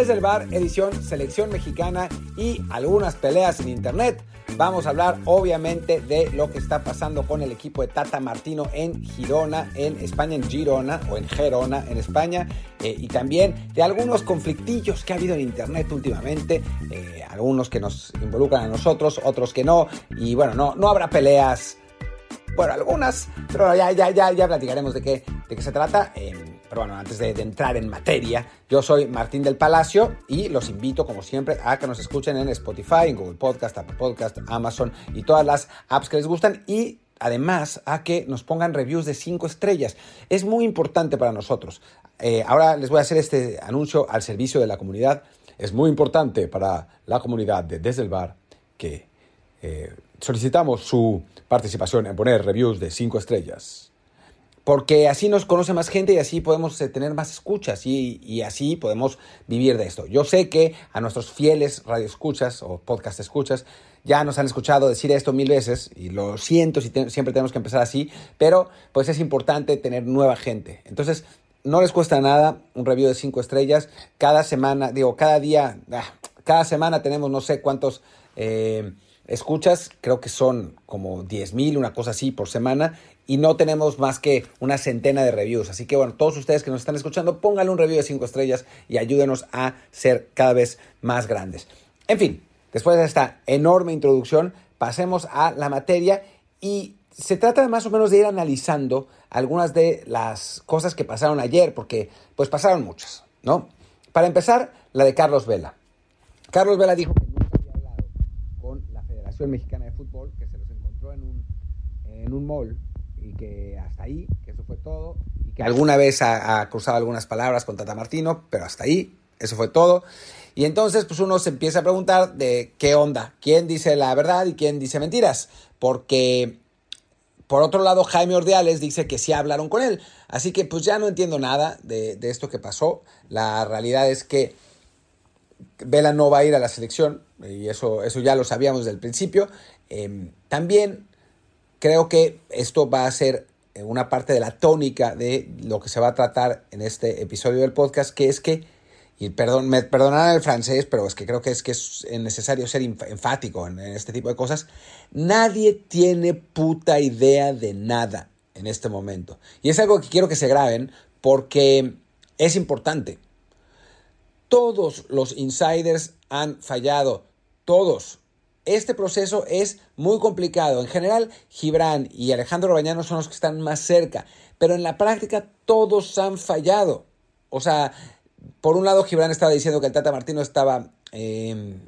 Desde el bar, edición Selección Mexicana y algunas peleas en internet. Vamos a hablar obviamente de lo que está pasando con el equipo de Tata Martino en Girona, en España, en Girona o en Gerona, en España, eh, y también de algunos conflictillos que ha habido en Internet últimamente, eh, algunos que nos involucran a nosotros, otros que no, y bueno, no, no habrá peleas bueno, algunas, pero ya, ya, ya, ya platicaremos de qué, de qué se trata. Eh, pero bueno, antes de, entrar en materia, yo soy Martín del Palacio y los invito, como siempre, a que nos escuchen en Spotify, en Google Podcast, Apple Podcast, Amazon y todas las apps que les gustan. Y además a que nos pongan reviews de 5 estrellas. Es muy importante para nosotros. Eh, ahora les voy a hacer este anuncio al servicio de la comunidad. Es muy importante para la comunidad de Desde el Bar que eh, solicitamos su participación en poner reviews de 5 estrellas. Porque así nos conoce más gente y así podemos eh, tener más escuchas y, así podemos vivir de esto. Yo sé que a nuestros fieles radioescuchas o podcast escuchas ya nos han escuchado decir esto mil veces y lo siento si siempre tenemos que empezar así, pero pues es importante tener nueva gente. Entonces, no les cuesta nada un review de 5 estrellas. Cada semana, digo, cada día, ah, cada semana tenemos no sé cuántos... Eh, escuchas, creo que son como 10 mil, una cosa así por semana, y no tenemos más que una centena de reviews. Así que bueno, todos ustedes que nos están escuchando, pónganle un review de 5 estrellas y ayúdenos a ser cada vez más grandes. En fin, después de esta enorme introducción, pasemos a la materia y se trata más o menos de ir analizando algunas de las cosas que pasaron ayer, porque pues pasaron muchas, ¿no? Para empezar, la de Carlos Vela. Carlos Vela dijo que Mexicana de Fútbol, que se los encontró en un, en un mall y que hasta ahí, que eso fue todo, y que alguna vez ha, cruzado algunas palabras con Tata Martino, pero hasta ahí, eso fue todo. Y entonces, pues uno se empieza a preguntar de qué onda, quién dice la verdad y quién dice mentiras, porque por otro lado, Jaime Ordeales dice que sí hablaron con él. Así que pues ya no entiendo nada de, de esto que pasó. La realidad es que Vela no va a ir a la selección, y eso, eso ya lo sabíamos desde el principio. Eh, también creo que esto va a ser una parte de la tónica de lo que se va a tratar en este episodio del podcast, que es que, y perdón, me perdonarán el francés, pero es que creo que es que es necesario ser enfático en, en este tipo de cosas. Nadie tiene puta idea de nada en este momento. Y es algo que quiero que se graben porque es importante. Todos los insiders han fallado, todos. Este proceso es muy complicado. En general, Gibran y Alejandro Bañano son los que están más cerca, pero en la práctica todos han fallado. O sea, por un lado, Gibran estaba diciendo que el Tata Martino estaba, eh,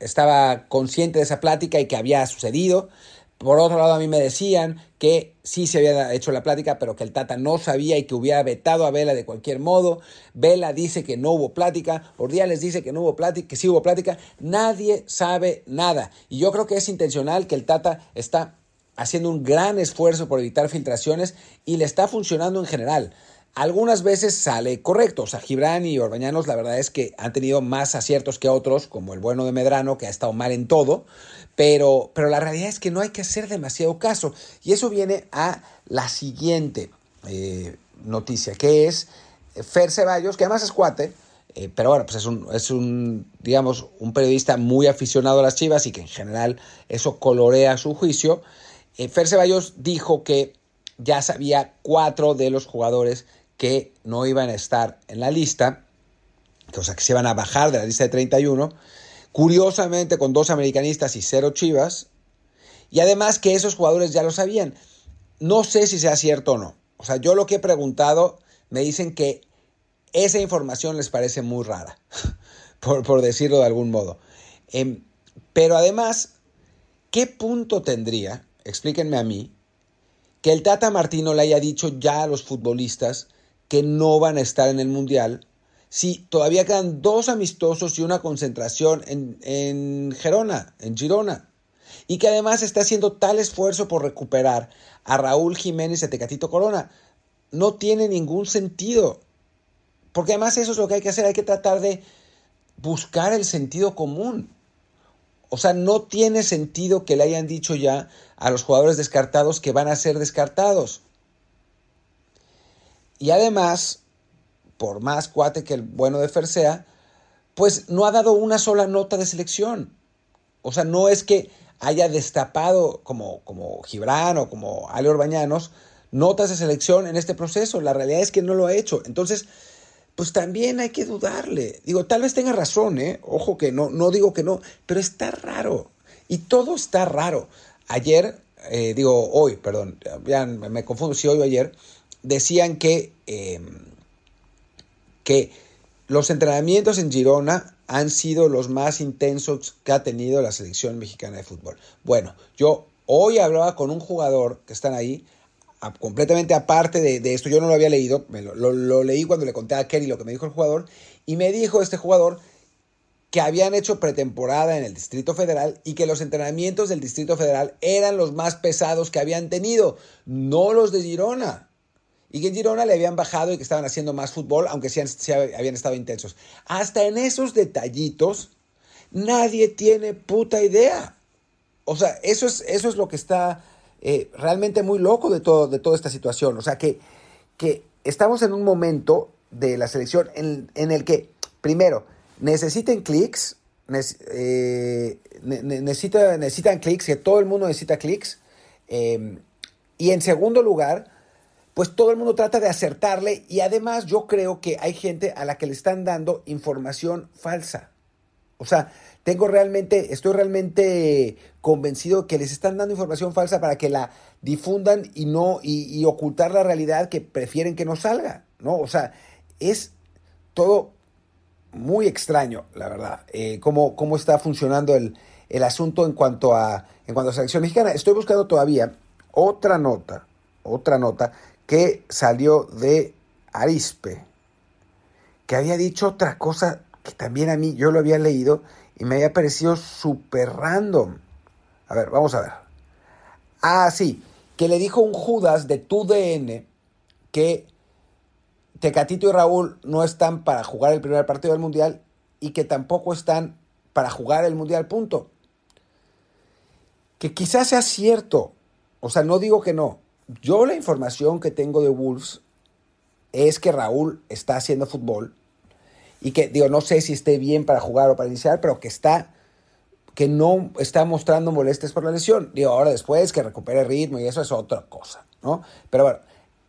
estaba consciente de esa plática y que había sucedido. Por otro lado, a mí me decían que sí se había hecho la plática, pero que el Tata no sabía y que hubiera vetado a Vela de cualquier modo. Vela dice que no hubo plática, Ordiales dice que no hubo plática, que sí hubo plática. Nadie sabe nada. Y yo creo que es intencional que el Tata está haciendo un gran esfuerzo por evitar filtraciones y le está funcionando en general. Algunas veces sale correcto, o sea, Gibran y Orbañanos la verdad es que han tenido más aciertos que otros, como el bueno de Medrano, que ha estado mal en todo, pero, pero la realidad es que no hay que hacer demasiado caso. Y eso viene a la siguiente eh, noticia, que es Fer Ceballos, que además es cuate, eh, pero bueno, pues es un, es un, digamos, un periodista muy aficionado a las chivas y que en general eso colorea su juicio. Eh, Fer Ceballos dijo que ya sabía cuatro de los jugadores que no iban a estar en la lista, o sea, que se iban a bajar de la lista de 31, curiosamente con dos americanistas y cero chivas, y además que esos jugadores ya lo sabían. No sé si sea cierto o no. O sea, yo lo que he preguntado, me dicen que esa información les parece muy rara, por, por decirlo de algún modo. Eh, pero además, ¿qué punto tendría, explíquenme a mí, que el Tata Martino le haya dicho ya a los futbolistas que no van a estar en el Mundial si todavía quedan dos amistosos y una concentración en, en Gerona, en Girona. Y que además está haciendo tal esfuerzo por recuperar a Raúl Jiménez y a Tecatito Corona. No tiene ningún sentido. Porque además eso es lo que hay que hacer. Hay que tratar de buscar el sentido común. O sea, no tiene sentido que le hayan dicho ya a los jugadores descartados que van a ser descartados. Y además, por más cuate que el bueno de Fer sea, pues no ha dado una sola nota de selección. O sea, no es que haya destapado como, como Gibran o como Ale Orbañanos notas de selección en este proceso. La realidad es que no lo ha hecho. Entonces, pues también hay que dudarle. Digo, tal vez tenga razón, ¿eh? Ojo que no, no digo que no, pero está raro. Y todo está raro. Ayer, eh, digo, hoy, perdón, ya me confundo si hoy o ayer, decían que, em, que los entrenamientos en Girona han sido los más intensos que ha tenido la selección mexicana de fútbol. Bueno, yo hoy hablaba con un jugador que están ahí, completamente aparte de, esto, yo no lo había leído, lo, leí cuando le conté a Kerry lo que me dijo el jugador, y me dijo este jugador que habían hecho pretemporada en el Distrito Federal y que los entrenamientos del Distrito Federal eran los más pesados que habían tenido, no los de Girona. Y que en Girona le habían bajado y que estaban haciendo más fútbol, aunque sí, habían estado intensos. Hasta en esos detallitos, nadie tiene puta idea. O sea, eso es, eso es lo que está eh, realmente muy loco de, todo, de toda esta situación. O sea, que, que estamos en un momento de la selección en, el que, primero, necesiten clics, eh, necesitan clics, que todo el mundo necesita clics. Eh, y en segundo lugar, pues todo el mundo trata de acertarle y además yo creo que hay gente a la que le están dando información falsa. O sea, tengo realmente, estoy realmente convencido que les están dando información falsa para que la difundan y no, y, ocultar la realidad que prefieren que no salga, ¿no? O sea, es todo muy extraño, la verdad, eh, cómo, cómo, está funcionando el, el, asunto en cuanto a en cuanto a selección mexicana. Estoy buscando todavía otra nota, otra nota que salió de Arispe, que había dicho otra cosa que también a mí yo lo había leído y me había parecido súper random. A ver, vamos a ver. Ah, sí, que le dijo un Judas de tu DN que Tecatito y Raúl no están para jugar el primer partido del Mundial y que tampoco están para jugar el Mundial, punto. Que quizás sea cierto, o sea, no digo que no. Yo la información que tengo de Wolves es que Raúl está haciendo fútbol y que, digo, no sé si esté bien para jugar o para iniciar, pero que está, que no está mostrando molestias por la lesión. Digo, ahora después que recupere ritmo y eso es otra cosa, ¿no? Pero bueno,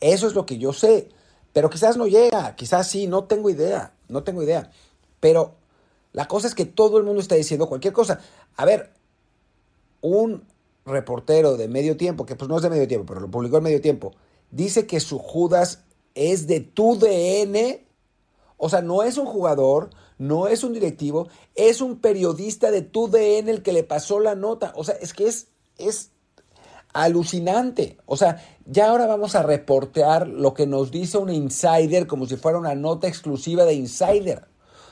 eso es lo que yo sé. Pero quizás no llega, quizás sí, no tengo idea, no tengo idea. Pero la cosa es que todo el mundo está diciendo cualquier cosa. A ver, un reportero de medio tiempo, que pues no es de medio tiempo, pero lo publicó en medio tiempo, dice que su Judas es de tu DN o sea, no es un jugador, no es un directivo, es un periodista de TUDN el que le pasó la nota. O sea, es que es, es alucinante. O sea, ya ahora vamos a reportear lo que nos dice un insider como si fuera una nota exclusiva de insider.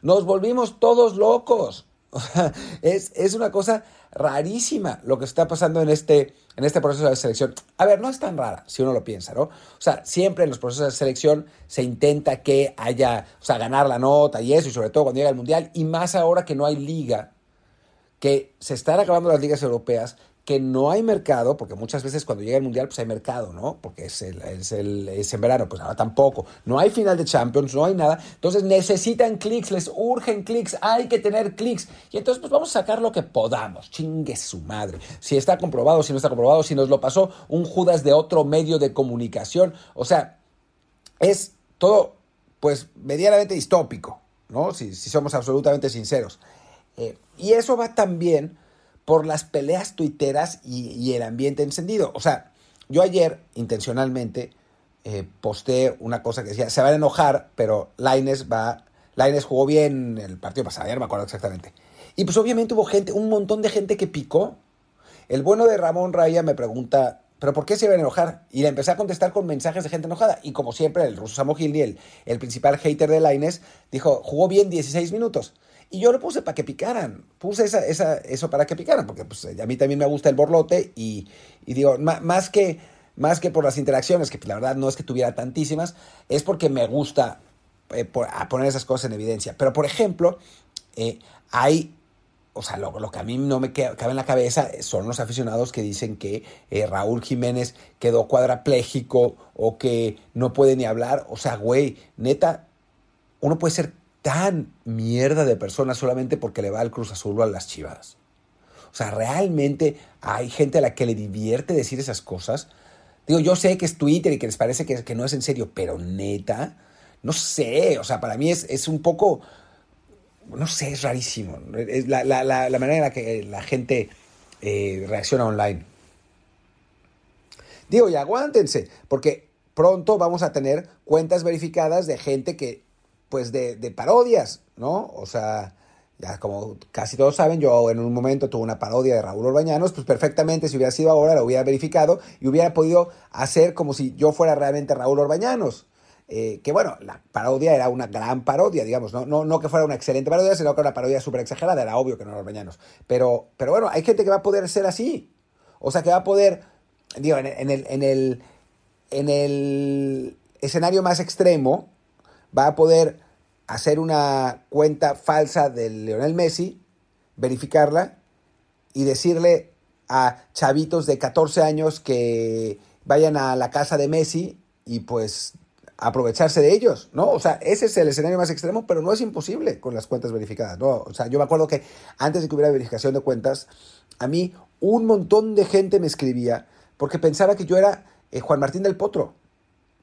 Nos volvimos todos locos. es, es una cosa rarísima lo que está pasando en este, en este proceso de selección. A ver, no es tan rara si uno lo piensa, ¿no? O sea, siempre en los procesos de selección se intenta que haya, o sea, ganar la nota y eso, y sobre todo cuando llega el Mundial, y más ahora que no hay liga, que se están acabando las ligas europeas, que no hay mercado, porque muchas veces cuando llega el Mundial pues hay mercado, ¿no? Porque es, el, es, el, es en verano, pues ahora tampoco. No hay final de Champions, no hay nada. Entonces necesitan clics, les urgen clics, hay que tener clics. Y entonces pues vamos a sacar lo que podamos. Chingue su madre. Si está comprobado, si no está comprobado, si nos lo pasó un Judas de otro medio de comunicación. O sea, es todo pues medianamente distópico, ¿no? Si, si somos absolutamente sinceros. Eh, y eso va también por las peleas tuiteras y, el ambiente encendido. O sea, yo ayer intencionalmente eh, posté una cosa que decía, se van a enojar, pero Laines va, Laines jugó bien el partido pasado, ayer me acuerdo exactamente. Y pues obviamente hubo gente, un montón de gente que picó. El bueno de Ramón Raya me pregunta, ¿pero por qué se van a enojar? Y le empecé a contestar con mensajes de gente enojada. Y como siempre, el ruso Samogilny, el, el principal hater de Laines, dijo, jugó bien 16 minutos. Y yo lo puse para que picaran, puse esa, esa, eso para que picaran, porque pues, a mí también me gusta el borlote y, digo, más, que, más que por las interacciones, que la verdad no es que tuviera tantísimas, es porque me gusta eh, poner esas cosas en evidencia. Pero, por ejemplo, eh, hay o sea, lo, lo, que a mí no me cabe en la cabeza son los aficionados que dicen que eh, Raúl Jiménez quedó cuadrapléjico o que no puede ni hablar. O sea, güey, neta, uno puede ser tan mierda de persona solamente porque le va al Cruz Azul o a las Chivas? O sea, realmente hay gente a la que le divierte decir esas cosas. Digo, yo sé que es Twitter y que les parece que, no es en serio, pero neta, no sé, o sea, para mí es, un poco, no sé, es rarísimo. Es la manera en la que la gente eh, reacciona online. Digo, y aguántense, porque pronto vamos a tener cuentas verificadas de gente que, pues, de, parodias, ¿no? O sea, ya como casi todos saben, yo en un momento tuve una parodia de Raúl Orbañanos, pues perfectamente si hubiera sido ahora, lo hubiera verificado y hubiera podido hacer como si yo fuera realmente Raúl Orbañanos. Eh, que bueno, la parodia era una gran parodia, digamos, ¿no? No, no que fuera una excelente parodia, sino que era una parodia súper exagerada, era obvio que no era Orbañanos. Pero, pero bueno, hay gente que va a poder ser así. O sea, que va a poder, digo, en el, en, el, en el escenario más extremo, va a poder hacer una cuenta falsa de Lionel Messi, verificarla y decirle a chavitos de 14 años que vayan a la casa de Messi y pues aprovecharse de ellos, ¿no? O sea, ese es el escenario más extremo, pero no es imposible con las cuentas verificadas, ¿no? O sea, yo me acuerdo que antes de que hubiera verificación de cuentas, a mí un montón de gente me escribía porque pensaba que yo era eh, Juan Martín del Potro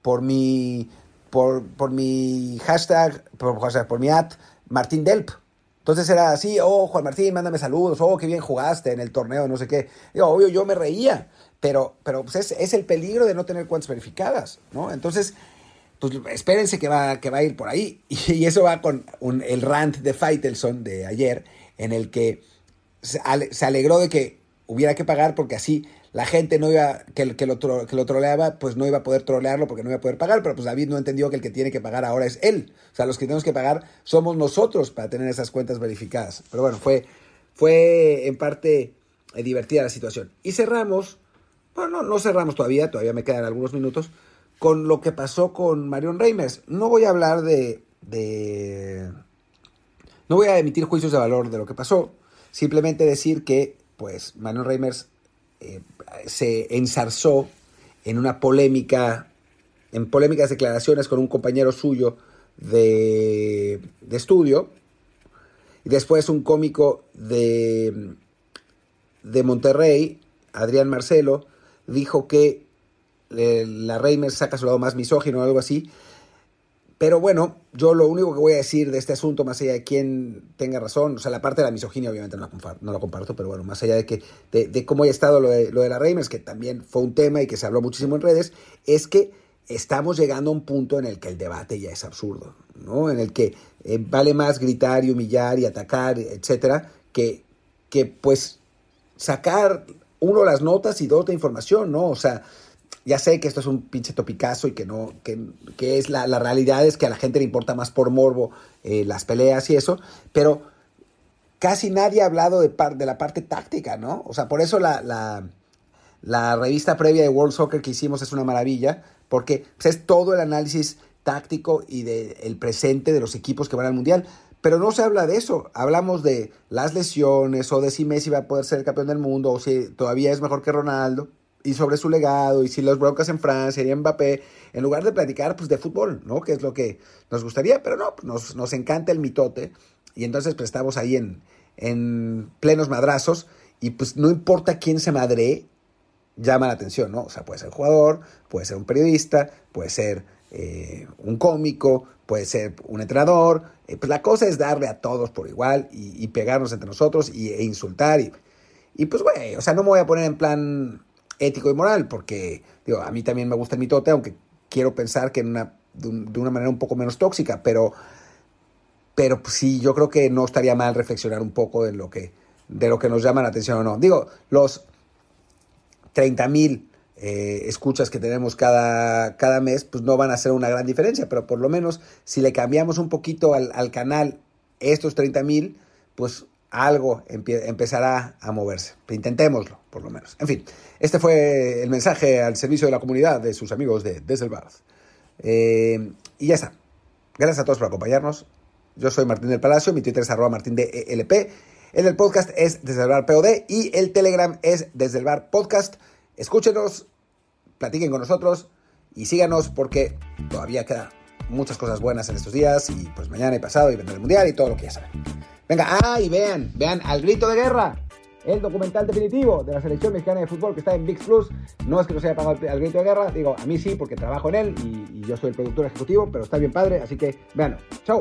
por mi, por, por mi hashtag, por, sea, por mi ad Martín Delp. Entonces era así, oh, Juan Martín, mándame saludos, oh, qué bien jugaste en el torneo, no sé qué. Y, obvio, yo me reía, pero, pero pues es, es el peligro de no tener cuentas verificadas, ¿no? Entonces, pues espérense que va, que va a ir por ahí. Y eso va con el rant de Faitelson de ayer, en el que se, alegró de que hubiera que pagar porque así la gente no iba, que, que, lo, que lo troleaba, pues no iba a poder trolearlo porque no iba a poder pagar, pero pues David no entendió que el que tiene que pagar ahora es él. O sea, los que tenemos que pagar somos nosotros para tener esas cuentas verificadas. Pero bueno, fue, fue en parte eh, divertida la situación. Y cerramos, bueno, no, no cerramos todavía, todavía me quedan algunos minutos, con lo que pasó con Marion Reimers. No voy a hablar de, de, No voy a emitir juicios de valor de lo que pasó. Simplemente decir que, pues, Marion Reimers eh, se ensarzó en una polémica, en polémicas declaraciones con un compañero suyo de, de estudio. Y después un cómico de, de Monterrey, Adrián Marcelo, dijo que la Reimers saca su lado más misógino o algo así. Pero bueno, yo lo único que voy a decir de este asunto, más allá de quién tenga razón, o sea, la parte de la misoginia obviamente no la comparto, no la comparto pero bueno, más allá de que de, de cómo haya estado lo de, lo de la Reimers, que también fue un tema y que se habló muchísimo en redes, es que estamos llegando a un punto en el que el debate ya es absurdo, ¿no? En el que eh, vale más gritar y humillar y atacar, etcétera, que, que pues sacar uno las notas y dos la información, ¿no? O sea, ya sé que esto es un pinche topicazo y que no, que, que es la, la, realidad es que a la gente le importa más por morbo eh, las peleas y eso, pero casi nadie ha hablado de, par, de la parte táctica, ¿no? O sea, por eso la, la, la, revista previa de World Soccer que hicimos es una maravilla, porque pues, es todo el análisis táctico y del de presente de los equipos que van al Mundial. Pero no se habla de eso. Hablamos de las lesiones o de si Messi va a poder ser el campeón del mundo o si todavía es mejor que Ronaldo y sobre su legado y si los broncas en Francia y Mbappé, en lugar de platicar pues de fútbol, ¿no? Que es lo que nos gustaría, pero no, nos, nos encanta el mitote y entonces pues estamos ahí en, en plenos madrazos y pues no importa quién se madre, llama la atención, ¿no? O sea, puede ser jugador, puede ser un periodista, puede ser eh, un cómico, puede ser un entrenador, eh, pues la cosa es darle a todos por igual y, y pegarnos entre nosotros y, e insultar y, y pues güey, o sea, no me voy a poner en plan ético y moral, porque digo, a mí también me gusta el mitote, aunque quiero pensar que en una, de, una manera un poco menos tóxica, pero, pero pues, sí, yo creo que no estaría mal reflexionar un poco de lo que, de lo que nos llama la atención o no. Digo, los 30 mil eh, escuchas que tenemos cada, cada mes, pues no van a hacer una gran diferencia, pero por lo menos si le cambiamos un poquito al, al canal estos 30 mil, pues algo empezará a moverse. Intentémoslo, por lo menos. En fin, este fue el mensaje al servicio de la comunidad de sus amigos de Desde. Eh, y ya está. Gracias a todos por acompañarnos. Yo soy Martín del Palacio, mi Twitter es arroba martín de ELP. El podcast es Desde POD y el Telegram es Desde Podcast. Escúchenos, platiquen con nosotros y síganos porque todavía queda muchas cosas buenas en estos días y pues mañana y pasado y vendrá el mundial y todo lo que ya saben. Venga, ah, y vean, vean al grito de guerra el documental definitivo de la selección mexicana de fútbol que está en VIX Plus. No es que no se haya pagado al grito de guerra, digo, a mí sí, porque trabajo en él y, y yo soy el productor ejecutivo, pero está bien padre, así que véanlo. Chau.